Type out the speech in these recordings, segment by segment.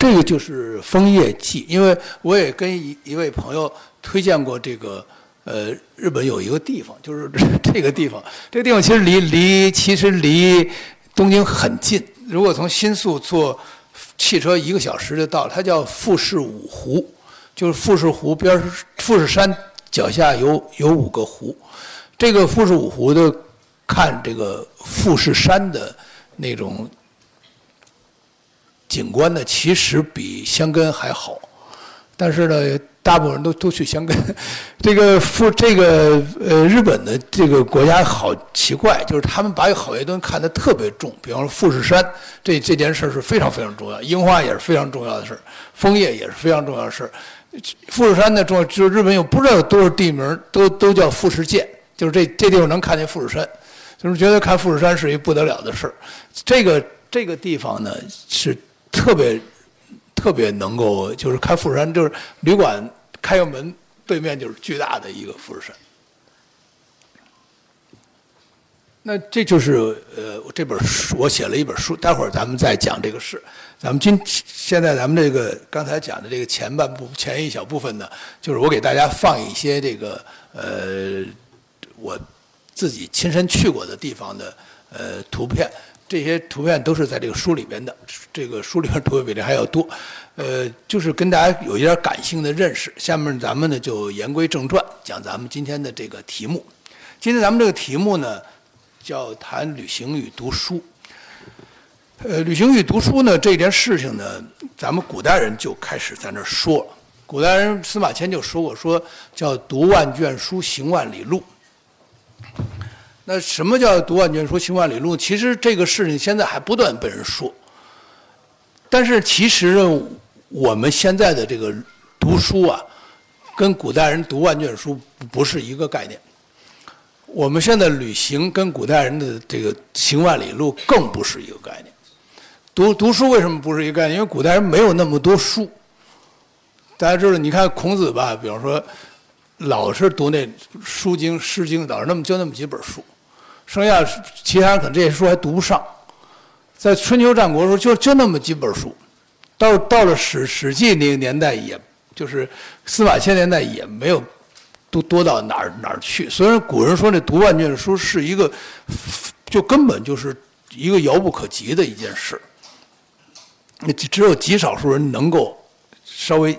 这个就是《枫叶季》，因为我也跟一一位朋友推荐过这个，呃，日本有一个地方，就是 这个地方，这个地方其实离离其实离东京很近，如果从新宿坐汽车一个小时就到了，它叫富士五湖，就是富士湖边儿富士山脚下有有五个湖，这个富士五湖的看这个富士山的那种。景观呢，其实比香根还好，但是呢，大部分人都都去香根。这个富这个呃，日本的这个国家好奇怪，就是他们把好些东西看得特别重。比方说富士山，这这件事是非常非常重要，樱花也是非常重要的事儿，枫叶也是非常重要的事儿。富士山的重要，就是日本有不知道有多少地名都都叫富士见，就是这这地方能看见富士山，就是觉得看富士山是一不得了的事儿。这个这个地方呢是。特别特别能够，就是开富士山，就是旅馆开个门，对面就是巨大的一个富士山。那这就是呃，这本书我写了一本书，待会儿咱们再讲这个事。咱们今现在咱们这个刚才讲的这个前半部前一小部分呢，就是我给大家放一些这个呃我自己亲身去过的地方的呃图片。这些图片都是在这个书里边的，这个书里边图片比这还要多，呃，就是跟大家有一点感性的认识。下面咱们呢就言归正传，讲咱们今天的这个题目。今天咱们这个题目呢叫谈旅行与读书。呃，旅行与读书呢这件事情呢，咱们古代人就开始在那说了。古代人司马迁就说过，说叫读万卷书，行万里路。那什么叫读万卷书，行万里路？其实这个事情现在还不断被人说。但是其实我们现在的这个读书啊，跟古代人读万卷书不是一个概念。我们现在旅行跟古代人的这个行万里路更不是一个概念。读读书为什么不是一个概念？因为古代人没有那么多书。大家知道，你看孔子吧，比方说，老是读那《书经》《诗经》，老是那么就那么几本书。剩下其他人可能这些书还读不上，在春秋战国时候就就那么几本书，到到了史史记那个年代，也就是司马迁年代也没有多多到哪儿哪儿去。虽然古人说那读万卷书是一个，就根本就是一个遥不可及的一件事，那只有极少数人能够稍微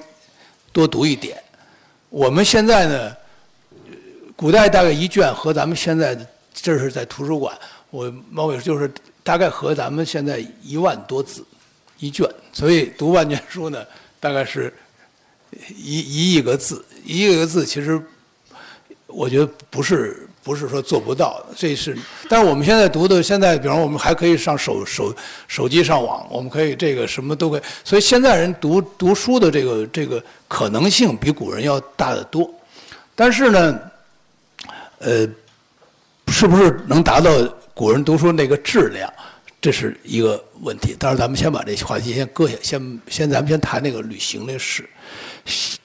多读一点。我们现在呢，古代大概一卷和咱们现在的。这是在图书馆，我毛伟就是大概和咱们现在一万多字一卷，所以读万卷书呢，大概是一一亿个字，一亿个字其实我觉得不是不是说做不到，这是，但是我们现在读的现在，比方我们还可以上手手手机上网，我们可以这个什么都可以，所以现在人读读书的这个这个可能性比古人要大得多，但是呢，呃。是不是能达到古人读书那个质量，这是一个问题。但是，咱们先把这话题先搁下，先先咱们先谈那个旅行的事。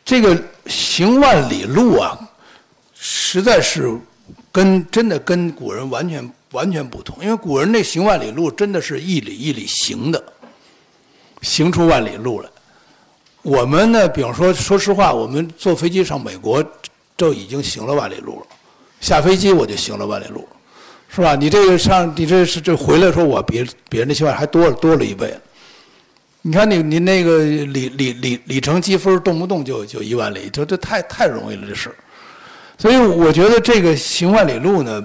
这个行万里路啊，实在是跟真的跟古人完全完全不同。因为古人那行万里路真的是一里一里行的，行出万里路来。我们呢，比方说，说实话，我们坐飞机上美国，就已经行了万里路了。下飞机我就行了万里路，是吧？你这个上，你这是这回来说，我比别人的情况还多了多了一倍。你看你你那个里里里里程积分，动不动就就一万里，这这太太容易了这事。所以我觉得这个行万里路呢，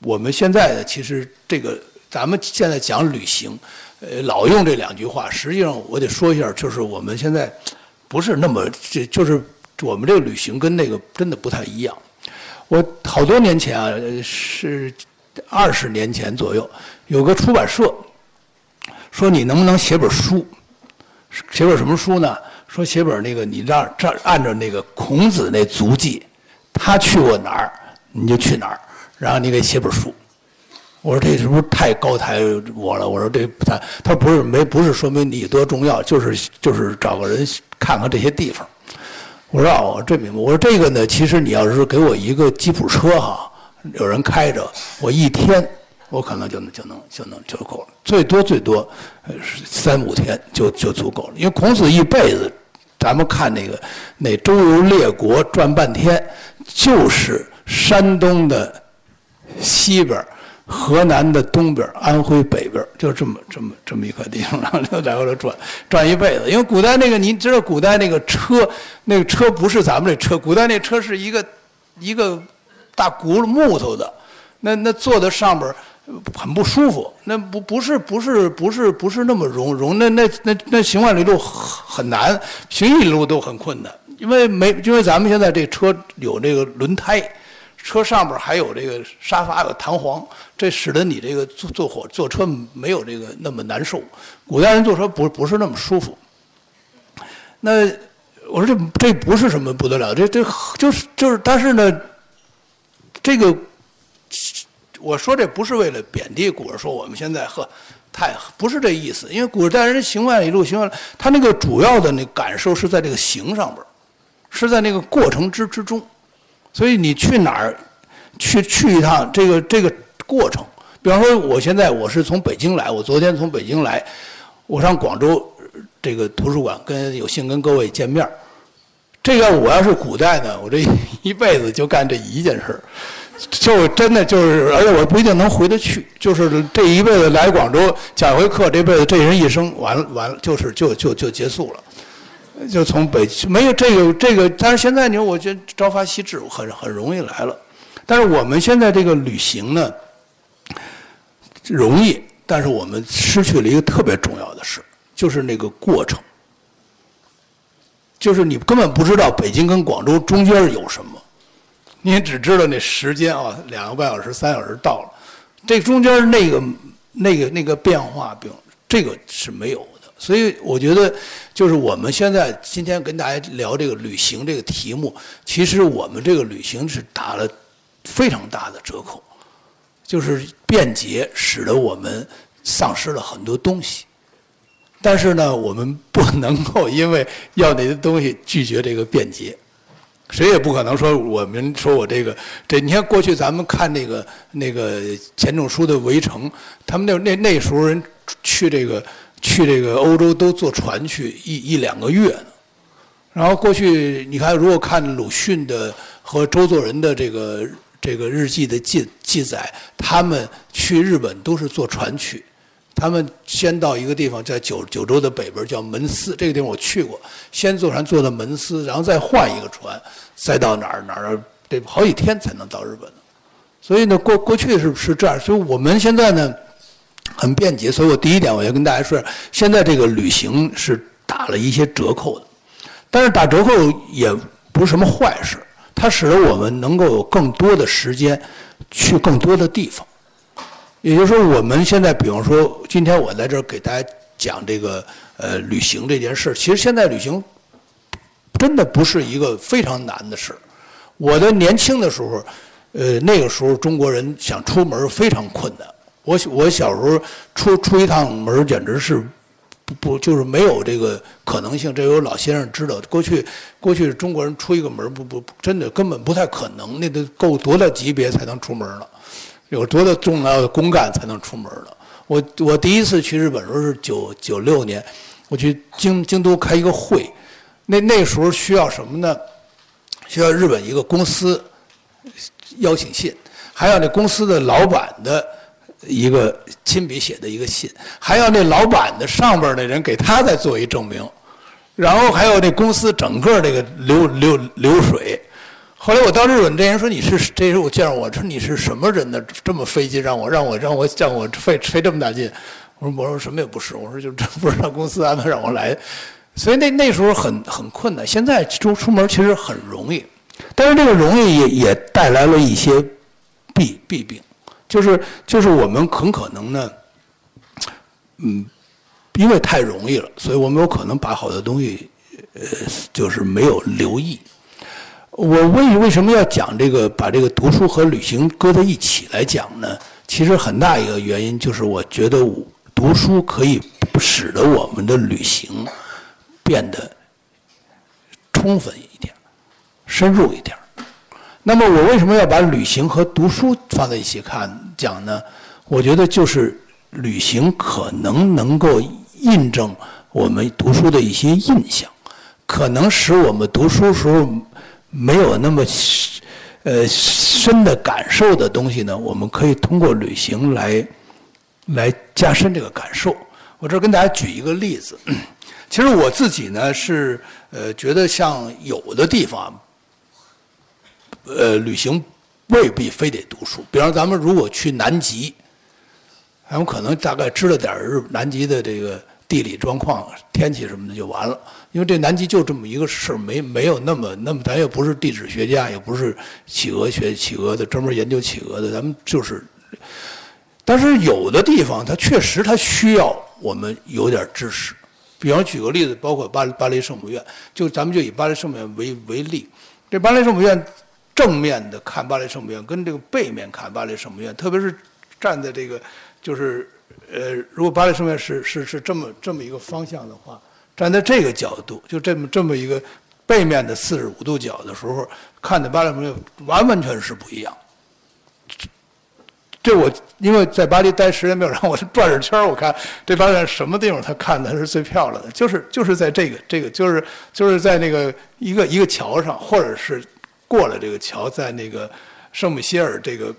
我们现在其实这个咱们现在讲旅行，呃，老用这两句话，实际上我得说一下，就是我们现在不是那么这就是我们这个旅行跟那个真的不太一样。我好多年前啊，是二十年前左右，有个出版社说你能不能写本书？写本什么书呢？说写本那个你让这按照那个孔子那足迹，他去过哪儿你就去哪儿，然后你给写本书。我说这是不是太高抬我了？我说这他他不是没不是说明你多重要，就是就是找个人看看这些地方。我说哦，这明白。我说这个呢，其实你要是给我一个吉普车哈，有人开着，我一天我可能就能就能就能就够了，最多最多呃三五天就就足够了。因为孔子一辈子，咱们看那个那周游列国转半天，就是山东的西边儿河南的东边安徽北边就这么这么这么一块地方，然后就来回来转转一辈子。因为古代那个，您知道古代那个车，那个车不是咱们这车，古代那车是一个一个大轱辘木头的，那那坐在上边。很不舒服，那不不是不是不是不是那么容容那那那那行万里路很难，行一里路都很困难，因为没因为咱们现在这车有这个轮胎，车上边还有这个沙发有弹簧，这使得你这个坐坐火坐车没有这个那么难受。古代人坐车不不是那么舒服。那我说这这不是什么不得了，这这就是就是，但是呢，这个。我说这不是为了贬低古人，说我们现在呵，太不是这意思。因为古代人行万里路，行万里，他那个主要的那感受是在这个行上边是在那个过程之之中。所以你去哪儿，去去一趟，这个这个过程，比方说我现在我是从北京来，我昨天从北京来，我上广州这个图书馆跟有幸跟各位见面这个我要是古代呢，我这一辈子就干这一件事儿。就真的就是，而且我不一定能回得去。就是这一辈子来广州讲一回课，这辈子这人一生完了完了，就是就就就结束了。就从北没有这个这个，但是现在你说，我觉得朝发夕至很很容易来了。但是我们现在这个旅行呢，容易，但是我们失去了一个特别重要的事，就是那个过程，就是你根本不知道北京跟广州中间有什么。你只知道那时间啊，两个半小时、三小时到了，这中间那个、那个、那个变化，并这个是没有的。所以我觉得，就是我们现在今天跟大家聊这个旅行这个题目，其实我们这个旅行是打了非常大的折扣，就是便捷使得我们丧失了很多东西。但是呢，我们不能够因为要那些东西拒绝这个便捷。谁也不可能说我们说我这个这，你看过去咱们看那个那个钱钟书的《围城》，他们那那那时候人去这个去这个欧洲都坐船去一一两个月呢。然后过去你看，如果看鲁迅的和周作人的这个这个日记的记记载，他们去日本都是坐船去。他们先到一个地方，在九九州的北边叫门司，这个地方我去过。先坐船坐到门司，然后再换一个船，再到哪儿哪儿，得好几天才能到日本。所以呢，过过去是是这样，所以我们现在呢很便捷。所以我第一点我要跟大家说，现在这个旅行是打了一些折扣的，但是打折扣也不是什么坏事，它使得我们能够有更多的时间去更多的地方。也就是说，我们现在，比方说，今天我在这儿给大家讲这个呃旅行这件事其实现在旅行真的不是一个非常难的事我的年轻的时候，呃那个时候中国人想出门非常困难。我我小时候出出一趟门简直是不不就是没有这个可能性。这有老先生知道，过去过去中国人出一个门不不真的根本不太可能，那得够多大级别才能出门了。有多大重要的公干才能出门了？我我第一次去日本时候是九九六年，我去京京都开一个会，那那时候需要什么呢？需要日本一个公司邀请信，还有那公司的老板的一个亲笔写的一个信，还要那老板的上边的人给他再做一证明，然后还有那公司整个这个流流流水。后来我到日本，这人说你是，这时候我见着我说你是什么人呢？这么费劲让我让我让我让我费费这么大劲，我说我说什么也不是，我说就这 不是让公司安排让我来，所以那那时候很很困难。现在出出门其实很容易，但是这个容易也也带来了一些弊弊病，就是就是我们很可能呢，嗯，因为太容易了，所以我们有可能把好多东西呃就是没有留意。我为为什么要讲这个？把这个读书和旅行搁在一起来讲呢？其实很大一个原因就是，我觉得读书可以使得我们的旅行变得充分一点、深入一点。那么，我为什么要把旅行和读书放在一起看讲呢？我觉得就是旅行可能能够印证我们读书的一些印象，可能使我们读书时候没有那么呃深的感受的东西呢，我们可以通过旅行来来加深这个感受。我这跟大家举一个例子，其实我自己呢是呃觉得像有的地方，呃旅行未必非得读书。比方咱们如果去南极，咱们可能大概知道点日南极的这个地理状况、天气什么的就完了。因为这南极就这么一个事儿，没没有那么那么，咱也不是地质学家，也不是企鹅学企鹅的，专门研究企鹅的，咱们就是。但是有的地方它确实它需要。我们有点知识，比方举个例子，包括巴黎巴黎圣母院，就咱们就以巴黎圣母院为为例。这巴黎圣母院正面的看巴黎圣母院，跟这个背面看巴黎圣母院，特别是站在这个就是呃，如果巴黎圣母院是是是这么这么一个方向的话，站在这个角度，就这么这么一个背面的四十五度角的时候，看的巴黎圣母院完完全是不一样。这我因为在巴黎待时间没有，让我转着圈儿，我看这巴黎什么地方他看的是最漂亮的，就是就是在这个这个就是就是在那个一个一个桥上，或者是过了这个桥，在那个圣母歇尔这个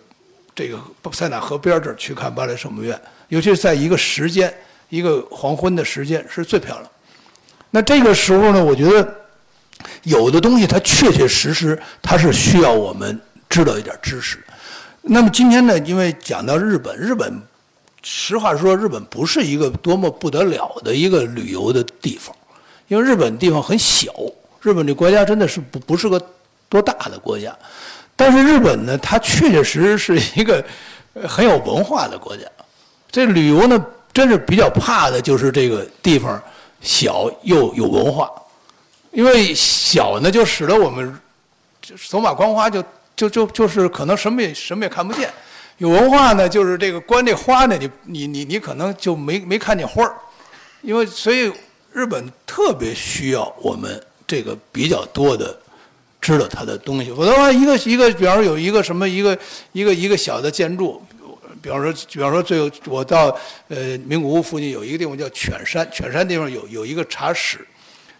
这个塞纳河边这儿去看巴黎圣母院，尤其是在一个时间一个黄昏的时间是最漂亮。那这个时候呢，我觉得有的东西它确确实实它是需要我们知道一点知识。那么今天呢，因为讲到日本，日本实话说，日本不是一个多么不得了的一个旅游的地方，因为日本地方很小，日本这国家真的是不不是个多大的国家，但是日本呢，它确确实实是一个很有文化的国家。这旅游呢，真是比较怕的就是这个地方小又有文化，因为小呢，就使得我们走马观花就。就就就是可能什么也什么也看不见，有文化呢，就是这个观这花呢，你你你你可能就没没看见花儿，因为所以日本特别需要我们这个比较多的知道它的东西。否则的话，一个一个，比方说有一个什么一个一个一个小的建筑，比方说比方说最后我到呃名古屋附近有一个地方叫犬山，犬山地方有有一个茶室。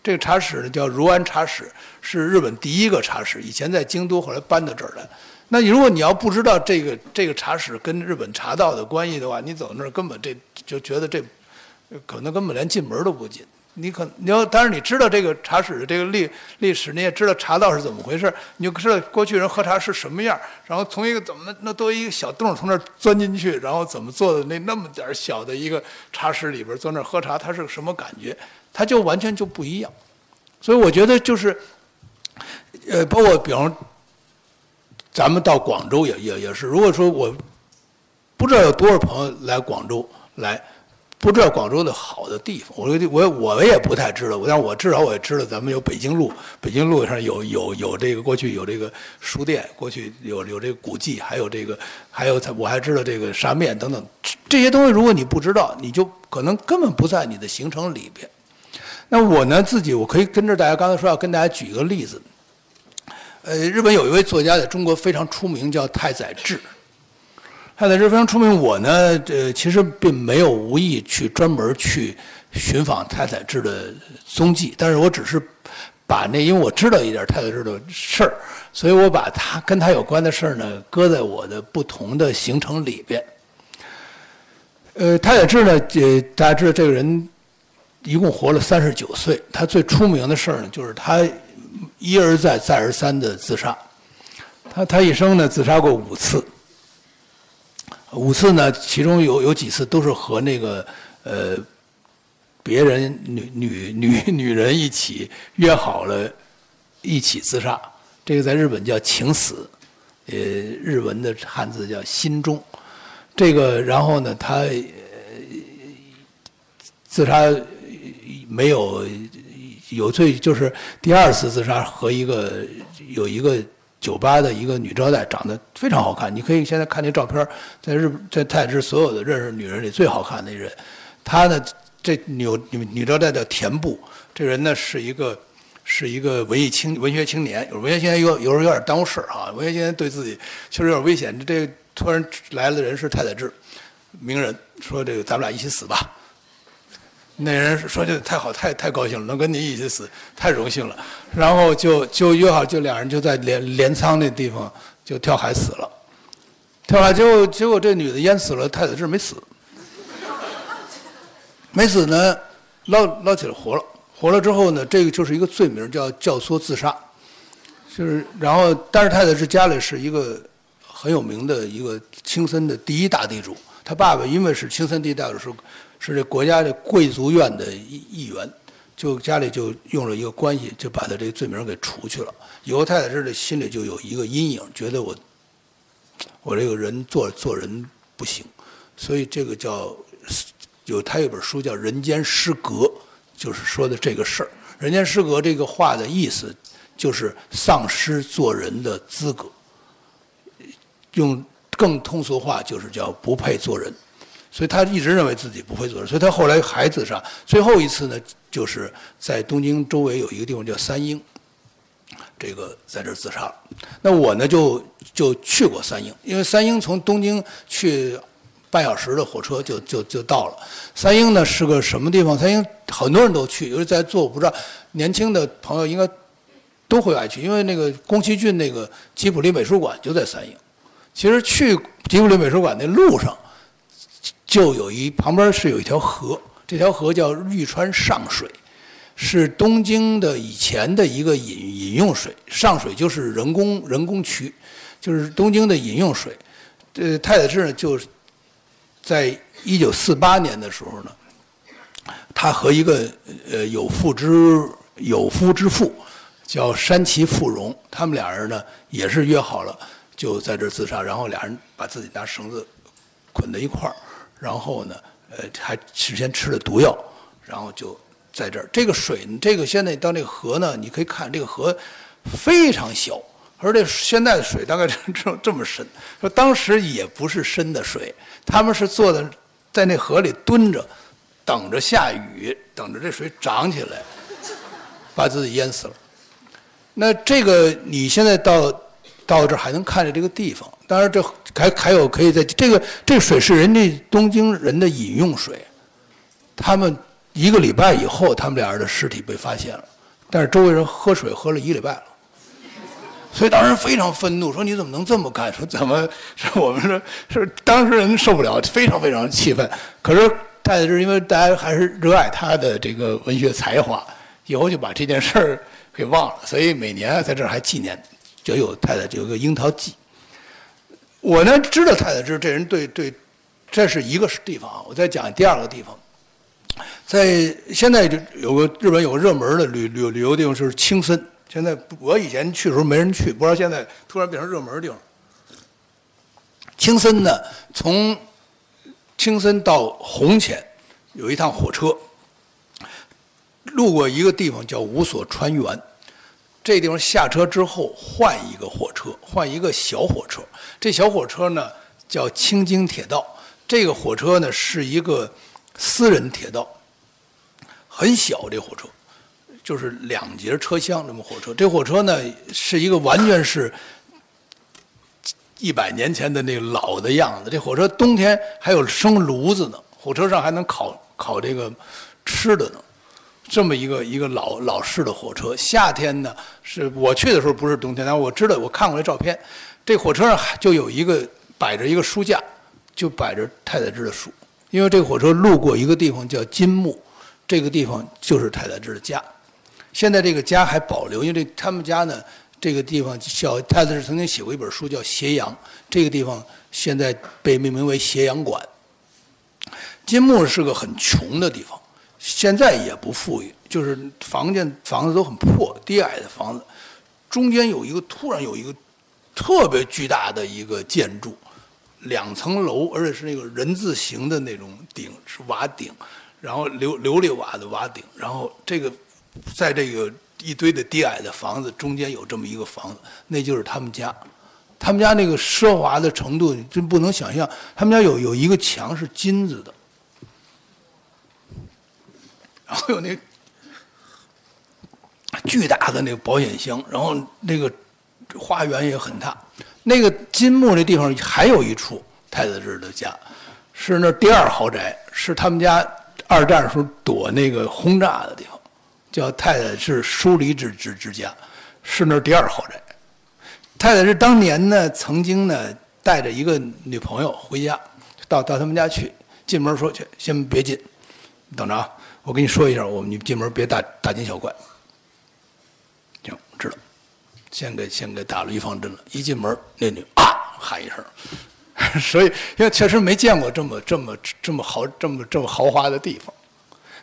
这个茶室呢叫如安茶室，是日本第一个茶室，以前在京都，后来搬到这儿来。那你如果你要不知道这个这个茶室跟日本茶道的关系的话，你走那儿根本这就觉得这可能根本连进门都不进。你可你要，但是你知道这个茶室的这个历历史，你也知道茶道是怎么回事，你就知道过去人喝茶是什么样，然后从一个怎么那多一个小洞从那儿钻进去，然后怎么做的那那么点儿小的一个茶室里边坐那儿喝茶，它是个什么感觉？它就完全就不一样，所以我觉得就是，呃，包括比方，咱们到广州也也也是，如果说我不知道有多少朋友来广州来，不知道广州的好的地方，我我我也不太知道，但我至少我也知道咱们有北京路，北京路上有有有这个过去有这个书店，过去有有这个古迹，还有这个还有我还知道这个沙面等等这些东西，如果你不知道，你就可能根本不在你的行程里边。那我呢自己，我可以跟着大家刚才说要跟大家举一个例子。呃，日本有一位作家在中国非常出名，叫太宰治。太宰治非常出名，我呢，这其实并没有无意去专门去寻访太宰治的踪迹，但是我只是把那，因为我知道一点太宰治的事儿，所以我把他跟他有关的事儿呢，搁在我的不同的行程里边。呃，太宰治呢，呃，大家知道这个人。一共活了三十九岁，他最出名的事儿呢，就是他一而再、再而三的自杀。他他一生呢自杀过五次，五次呢，其中有有几次都是和那个呃别人女女女 女人一起约好了一起自杀。这个在日本叫情死，呃，日文的汉字叫心中。这个然后呢，他自杀。没有有罪，就是第二次自杀和一个有一个酒吧的一个女招待，长得非常好看。你可以现在看那照片，在日在太子所有的认识女人里最好看的人。她呢，这女女女招待叫田部，这人呢是一个是一个文艺青文学青年，文学青年有有时候有点耽误事儿哈。文学青年对自己确实有点危险。这突然来了人是太宰治，名人，说这个咱们俩一起死吧。那人说就太好，太太高兴了，能跟你一起死，太荣幸了。然后就就约好，就俩人就在镰镰仓那地方就跳海死了。跳海结果结果这女的淹死了，太宰治没死，没死呢，捞捞起来活了。活了之后呢，这个就是一个罪名，叫教唆自杀。就是然后，但是太宰治家里是一个很有名的一个青森的第一大地主，他爸爸因为是青森第一大地主。是这国家的贵族院的议议员，就家里就用了一个关系，就把他这个罪名给除去了。犹太太这里心里就有一个阴影，觉得我，我这个人做做人不行，所以这个叫有他有本书叫《人间失格》，就是说的这个事儿。《人间失格》这个话的意思就是丧失做人的资格，用更通俗话就是叫不配做人。所以他一直认为自己不会做人，所以他后来还自杀。最后一次呢，就是在东京周围有一个地方叫三鹰，这个在这儿自杀了。那我呢就就去过三鹰，因为三鹰从东京去半小时的火车就就就到了。三鹰呢是个什么地方？三鹰很多人都去，尤其在座我不知道年轻的朋友应该都会爱去，因为那个宫崎骏那个吉卜力美术馆就在三鹰。其实去吉卜力美术馆那路上。就有一旁边是有一条河，这条河叫玉川上水，是东京的以前的一个饮饮用水。上水就是人工人工渠，就是东京的饮用水。呃，太宰治呢，就在一九四八年的时候呢，他和一个呃有妇之有夫之妇叫山崎富荣，他们俩人呢也是约好了，就在这自杀，然后俩人把自己拿绳子捆在一块儿。然后呢，呃，还事先吃了毒药，然后就在这儿。这个水，这个现在到那个河呢，你可以看这个河非常小，而且现在的水大概这这这么深。说当时也不是深的水，他们是坐在在那河里蹲着，等着下雨，等着这水涨起来，把自己淹死了。那这个你现在到。到这儿还能看着这个地方，当然这还还有可以在这个这水是人家东京人的饮用水，他们一个礼拜以后，他们俩人的尸体被发现了，但是周围人喝水喝了一个礼拜了，所以当时非常愤怒，说你怎么能这么干？说怎么是我们说是当事人受不了，非常非常气愤。可是太宰治因为大家还是热爱他的这个文学才华，以后就把这件事儿给忘了，所以每年在这儿还纪念。就有太太就有个樱桃记。我呢知道太太知这人对对，这是一个地方啊。我再讲第二个地方，在现在就有个日本有个热门的旅旅旅游地方就是青森。现在我以前去的时候没人去，不知道现在突然变成热门地方。青森呢，从青森到红前有一趟火车，路过一个地方叫五所川原。这地方下车之后换一个火车，换一个小火车。这小火车呢叫青京铁道。这个火车呢是一个私人铁道，很小。这火车就是两节车厢这么火车。这火车呢是一个完全是一百年前的那个老的样子。这火车冬天还有生炉子呢，火车上还能烤烤这个吃的呢。这么一个一个老老式的火车，夏天呢是我去的时候不是冬天，但我知道我看过这照片，这火车上就有一个摆着一个书架，就摆着太宰治的书，因为这个火车路过一个地方叫金木，这个地方就是太宰治的家，现在这个家还保留，因为这他们家呢这个地方叫太宰治曾经写过一本书叫斜阳，这个地方现在被命名为斜阳馆。金木是个很穷的地方。现在也不富裕，就是房间房子都很破，低矮的房子，中间有一个突然有一个特别巨大的一个建筑，两层楼，而且是那个人字形的那种顶，是瓦顶，然后琉琉璃瓦的瓦顶，然后这个在这个一堆的低矮的房子中间有这么一个房子，那就是他们家，他们家那个奢华的程度真不能想象，他们家有有一个墙是金子的。然后有那巨大的那个保险箱，然后那个花园也很大。那个金木那地方还有一处太宰治的家，是那第二豪宅，是他们家二战时候躲那个轰炸的地方，叫太太是疏离之之之家，是那第二豪宅。太太是当年呢，曾经呢带着一个女朋友回家，到到他们家去，进门说去，先别进，等着啊，我跟你说一下，我们你进门别大大惊小怪。行，知道。先给先给打了预防针了，一进门那女啊喊一声，所以因为确实没见过这么这么这么豪这么这么豪华的地方。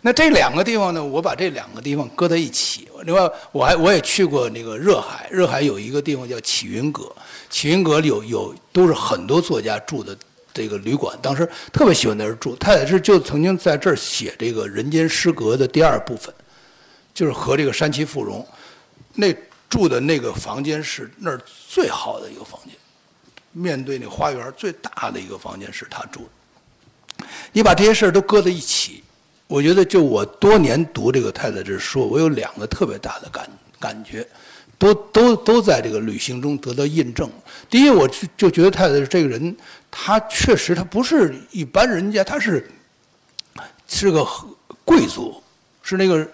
那这两个地方呢，我把这两个地方搁在一起。另外，我还我也去过那个热海，热海有一个地方叫启云阁，启云阁里有有都是很多作家住的这个旅馆，当时特别喜欢在这儿住。他也是就曾经在这儿写这个《人间失格》的第二部分，就是和这个山崎富荣那。住的那个房间是那儿最好的一个房间，面对那花园最大的一个房间是他住的。你把这些事儿都搁在一起，我觉得就我多年读这个太太这书，我有两个特别大的感感觉，都都都在这个旅行中得到印证。第一，我就就觉得太太这个人，他确实他不是一般人家，他是是个贵族，是那个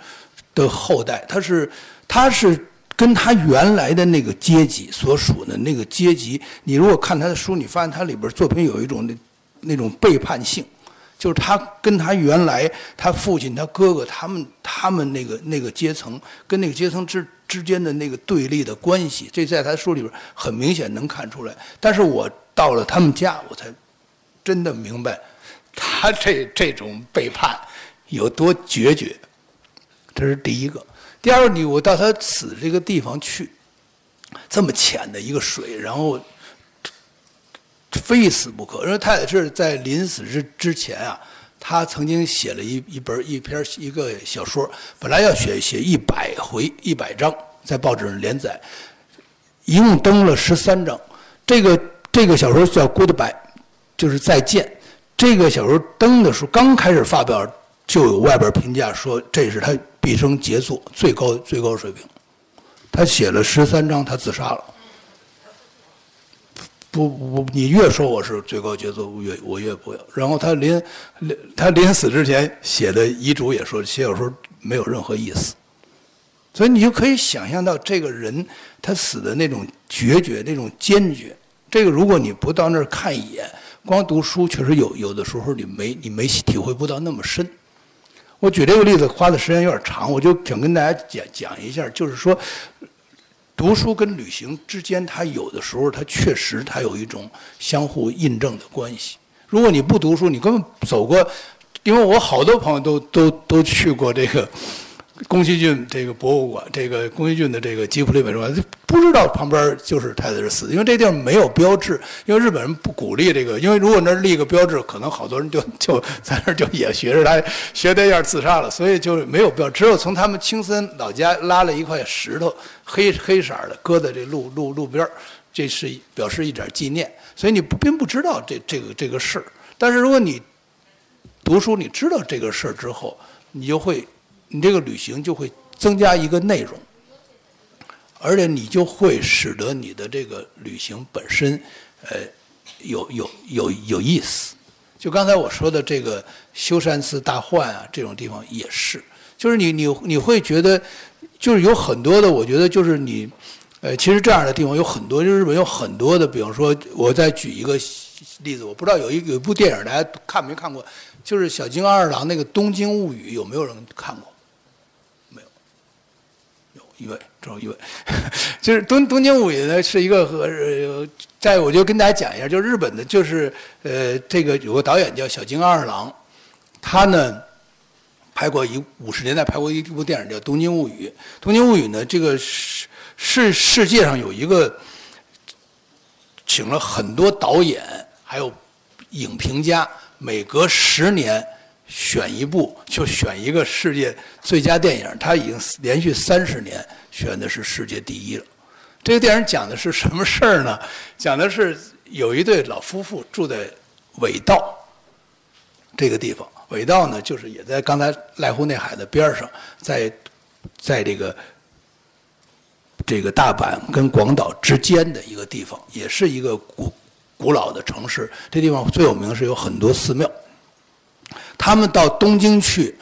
的后代，他是他是。跟他原来的那个阶级所属的那个阶级，你如果看他的书，你发现他里边作品有一种那那种背叛性，就是他跟他原来他父亲、他哥哥他们他们那个那个阶层跟那个阶层之之间的那个对立的关系，这在他书里边很明显能看出来。但是我到了他们家，我才真的明白他这这种背叛有多决绝。这是第一个。第二个，你我到他死这个地方去，这么浅的一个水，然后非死不可。因为太太是在临死之之前啊，他曾经写了一一本一篇一个小说，本来要写写一百回一百章，在报纸上连载，一共登了十三章。这个这个小说叫《Goodbye》，就是再见。这个小说登的时候刚开始发表，就有外边评价说这是他。毕生杰作，最高最高水平。他写了十三章，他自杀了。不不，你越说我是最高杰作，我越我越不要。然后他临临他临死之前写的遗嘱也说，写小说没有任何意思。所以你就可以想象到这个人他死的那种决绝，那种坚决。这个如果你不到那儿看一眼，光读书确实有有的时候你没你没体会不到那么深。我举这个例子花的时间有点长，我就想跟大家讲讲一下，就是说，读书跟旅行之间，它有的时候它确实它有一种相互印证的关系。如果你不读书，你根本走过，因为我好多朋友都都都去过这个。宫崎骏这个博物馆，这个宫崎骏的这个吉普力美术馆，不知道旁边就是太宰治死，因为这地方没有标志，因为日本人不鼓励这个，因为如果那儿立个标志，可能好多人就 就在那儿就也学着他学那样自杀了，所以就没有标，只有从他们青森老家拉了一块石头，黑黑色的，搁在这路路路边这是表示一点纪念，所以你不并不知道这这个这个事儿，但是如果你读书，你知道这个事儿之后，你就会。你这个旅行就会增加一个内容，而且你就会使得你的这个旅行本身，呃，有有有有意思。就刚才我说的这个修善寺大换啊，这种地方也是，就是你你你会觉得，就是有很多的，我觉得就是你，呃，其实这样的地方有很多，就日本有很多的，比方说，我再举一个例子，我不知道有一有一部电影大家看没看过，就是小津安二郎那个《东京物语》，有没有人看过？一位，只有一位，就是《东东京物语》呢，是一个和呃在我就跟大家讲一下，就日本的，就是呃，这个有个导演叫小津安二郎，他呢拍过一五十年代拍过一部电影叫《东京物语》。《东京物语》呢，这个是是世界上有一个请了很多导演还有影评家，每隔十年。选一部就选一个世界最佳电影，他已经连续三十年选的是世界第一了。这个电影讲的是什么事儿呢？讲的是有一对老夫妇住在尾道这个地方，尾道呢就是也在刚才濑户内海的边上，在在这个这个大阪跟广岛之间的一个地方，也是一个古古老的城市，这地方最有名是有很多寺庙。他们到东京去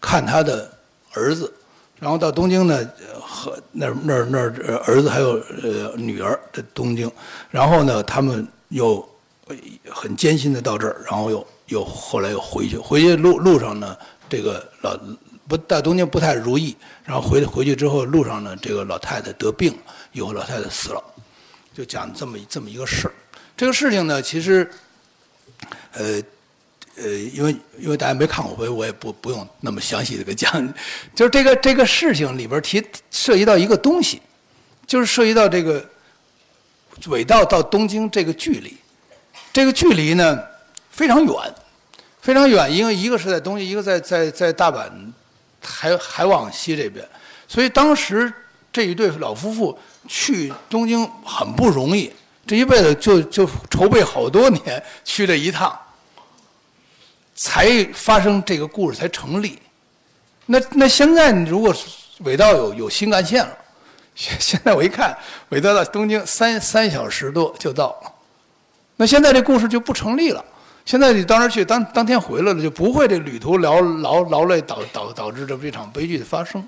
看他的儿子，然后到东京呢和那那那儿儿子还有呃女儿在东京，然后呢他们又很艰辛的到这儿，然后又又后来又回去，回去路路上呢这个老不到东京不太如意，然后回回去之后路上呢这个老太太得病，以后老太太死了，就讲这么这么一个事儿。这个事情呢其实呃。呃，因为因为大家没看过，所以我也不不用那么详细的给讲。就是这个这个事情里边提涉及到一个东西，就是涉及到这个尾道到东京这个距离。这个距离呢非常远，非常远，因为一个是在东京，一个在在在大阪海海往西这边。所以当时这一对老夫妇去东京很不容易，这一辈子就就筹备好多年去这一趟。才发生这个故事才成立，那那现在你如果尾道有有新干线了，现 现在我一看尾道到东京三三小时多就到了，那现在这故事就不成立了。现在你当时去当当天回来了，就不会这旅途劳劳劳累导导导致这这场悲剧的发生。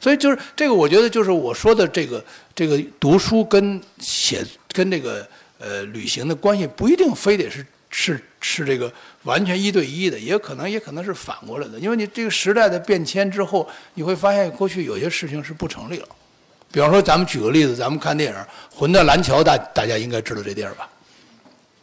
所以就是这个，我觉得就是我说的这个这个读书跟写跟这个呃旅行的关系不一定非得是是是这个。完全一对一的，也可能也可能是反过来的，因为你这个时代的变迁之后，你会发现过去有些事情是不成立了。比方说，咱们举个例子，咱们看电影《魂断蓝桥》，大大家应该知道这电影吧？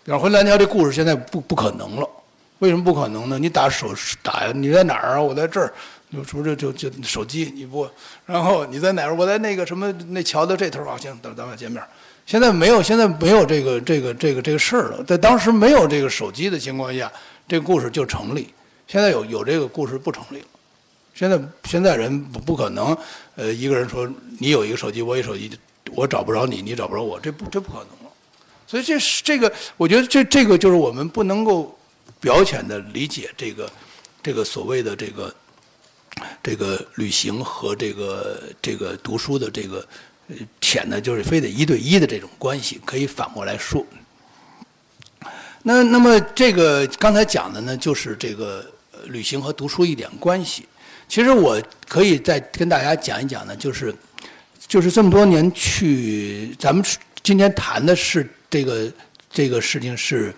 比方《魂断蓝桥》这故事现在不不可能了，为什么不可能呢？你打手打呀，你在哪儿啊？我在这儿，就不是就就手机你不，然后你在哪儿？我在那个什么那桥的这头啊，行，等咱们见面。现在没有，现在没有这个这个这个这个事儿了。在当时没有这个手机的情况下，这个故事就成立。现在有有这个故事不成立了。现在现在人不不可能，呃，一个人说你有一个手机，我有手机，我找不着你，你找不着我，这不这不可能了。所以这是这个，我觉得这这个就是我们不能够表浅的理解这个这个所谓的这个这个旅行和这个这个读书的这个。浅的，就是非得一对一的这种关系，可以反过来说。那那么这个刚才讲的呢，就是这个旅行和读书一点关系。其实我可以再跟大家讲一讲呢，就是就是这么多年去，咱们今天谈的是这个这个事情是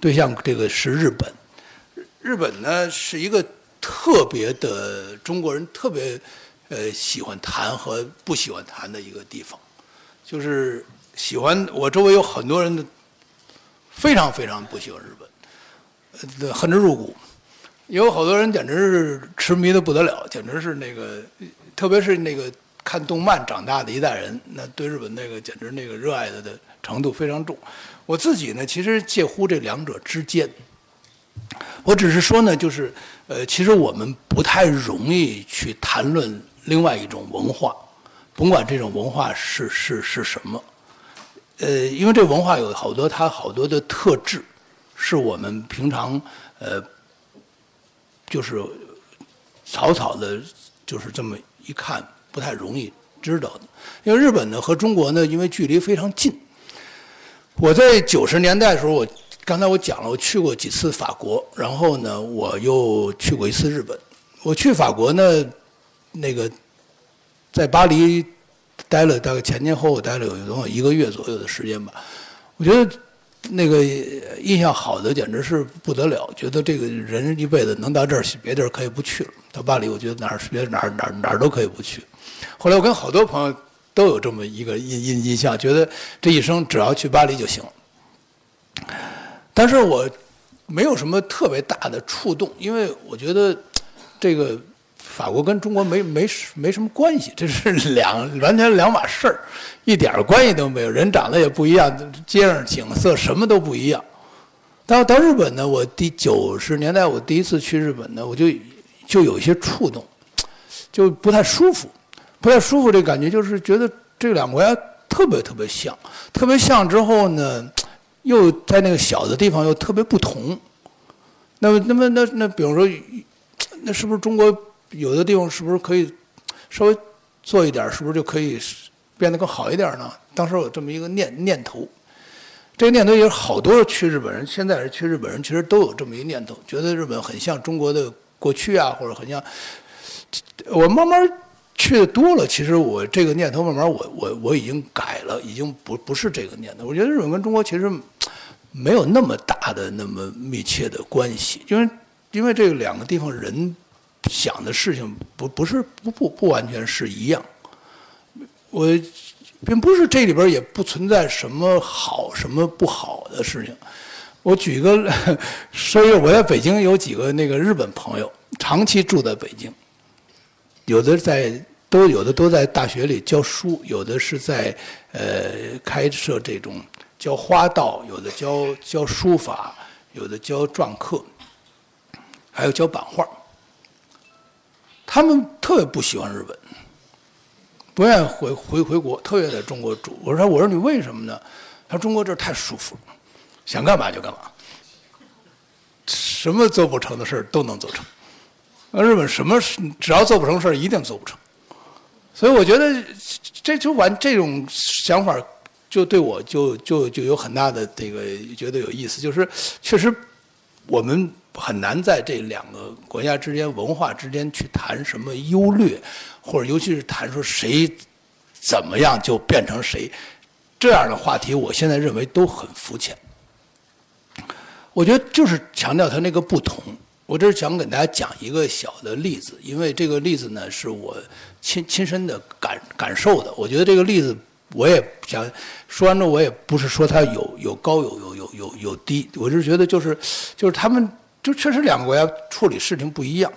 对象，这个是日本。日本呢是一个特别的中国人特别。呃，喜欢谈和不喜欢谈的一个地方，就是喜欢我周围有很多人非常非常不喜欢日本，恨之入骨。有好多人简直是痴迷的不得了，简直是那个，特别是那个看动漫长大的一代人，那对日本那个简直那个热爱的的程度非常重。我自己呢，其实介乎这两者之间。我只是说呢，就是呃，其实我们不太容易去谈论。另外一种文化，甭管这种文化是是是什么，呃，因为这文化有好多它好多的特质，是我们平常呃，就是草草的，就是这么一看不太容易知道的。因为日本呢和中国呢，因为距离非常近。我在九十年代的时候，我刚才我讲了，我去过几次法国，然后呢，我又去过一次日本。我去法国呢。那个在巴黎待了大概前前后后待了有多少一个月左右的时间吧，我觉得那个印象好的简直是不得了，觉得这个人一辈子能到这儿，别地儿可以不去了。到巴黎，我觉得哪儿别哪儿哪儿哪儿都可以不去。后来我跟好多朋友都有这么一个印印印象，觉得这一生只要去巴黎就行了。但是我没有什么特别大的触动，因为我觉得这个。法国跟中国没没没什么关系，这是两完全两码事儿，一点关系都没有。人长得也不一样，街上景色什么都不一样。到到日本呢，我第九十年代我第一次去日本呢，我就就有一些触动，就不太舒服，不太舒服。这感觉就是觉得这两个国家特别特别像，特别像之后呢，又在那个小的地方又特别不同。那么那么那那比如说，那是不是中国？有的地方是不是可以稍微做一点？是不是就可以变得更好一点呢？当时有这么一个念念头。这个念头也有好多去日本人，现在是去日本人，其实都有这么一个念头，觉得日本很像中国的过去啊，或者很像。我慢慢去的多了，其实我这个念头慢慢我我我已经改了，已经不不是这个念头。我觉得日本跟中国其实没有那么大的、那么密切的关系，因为因为这两个地方人想的事情不不是不不不完全是一样。我。并不是这里边也不存在什么好什么不好的事情。我举个，所以我在北京有几个那个日本朋友，长期住在北京，有的在都有的都在大学里教书，有的是在呃开设这种教花道，有的教教书法，有的教篆刻，还有教版画。他们特别不喜欢日本。不愿意回回回国，特别在中国住。我说：“我说你为什么呢？”他说：“中国这儿太舒服了，想干嘛就干嘛，什么做不成的事儿都能做成。那日本什么只要做不成事儿，一定做不成。所以我觉得这就完这种想法，就对我就就就有很大的这个觉得有意思。就是确实我们很难在这两个国家之间、文化之间去谈什么优劣。”或者尤其是谈说谁怎么样就变成谁这样的话题，我现在认为都很肤浅。我觉得就是强调它那个不同。我这是想给大家讲一个小的例子，因为这个例子呢是我亲亲身的感感受的。我觉得这个例子我也想说完之后，我也不是说它有有高有有有有有低，我是觉得就是就是他们就确实两个国家处理事情不一样。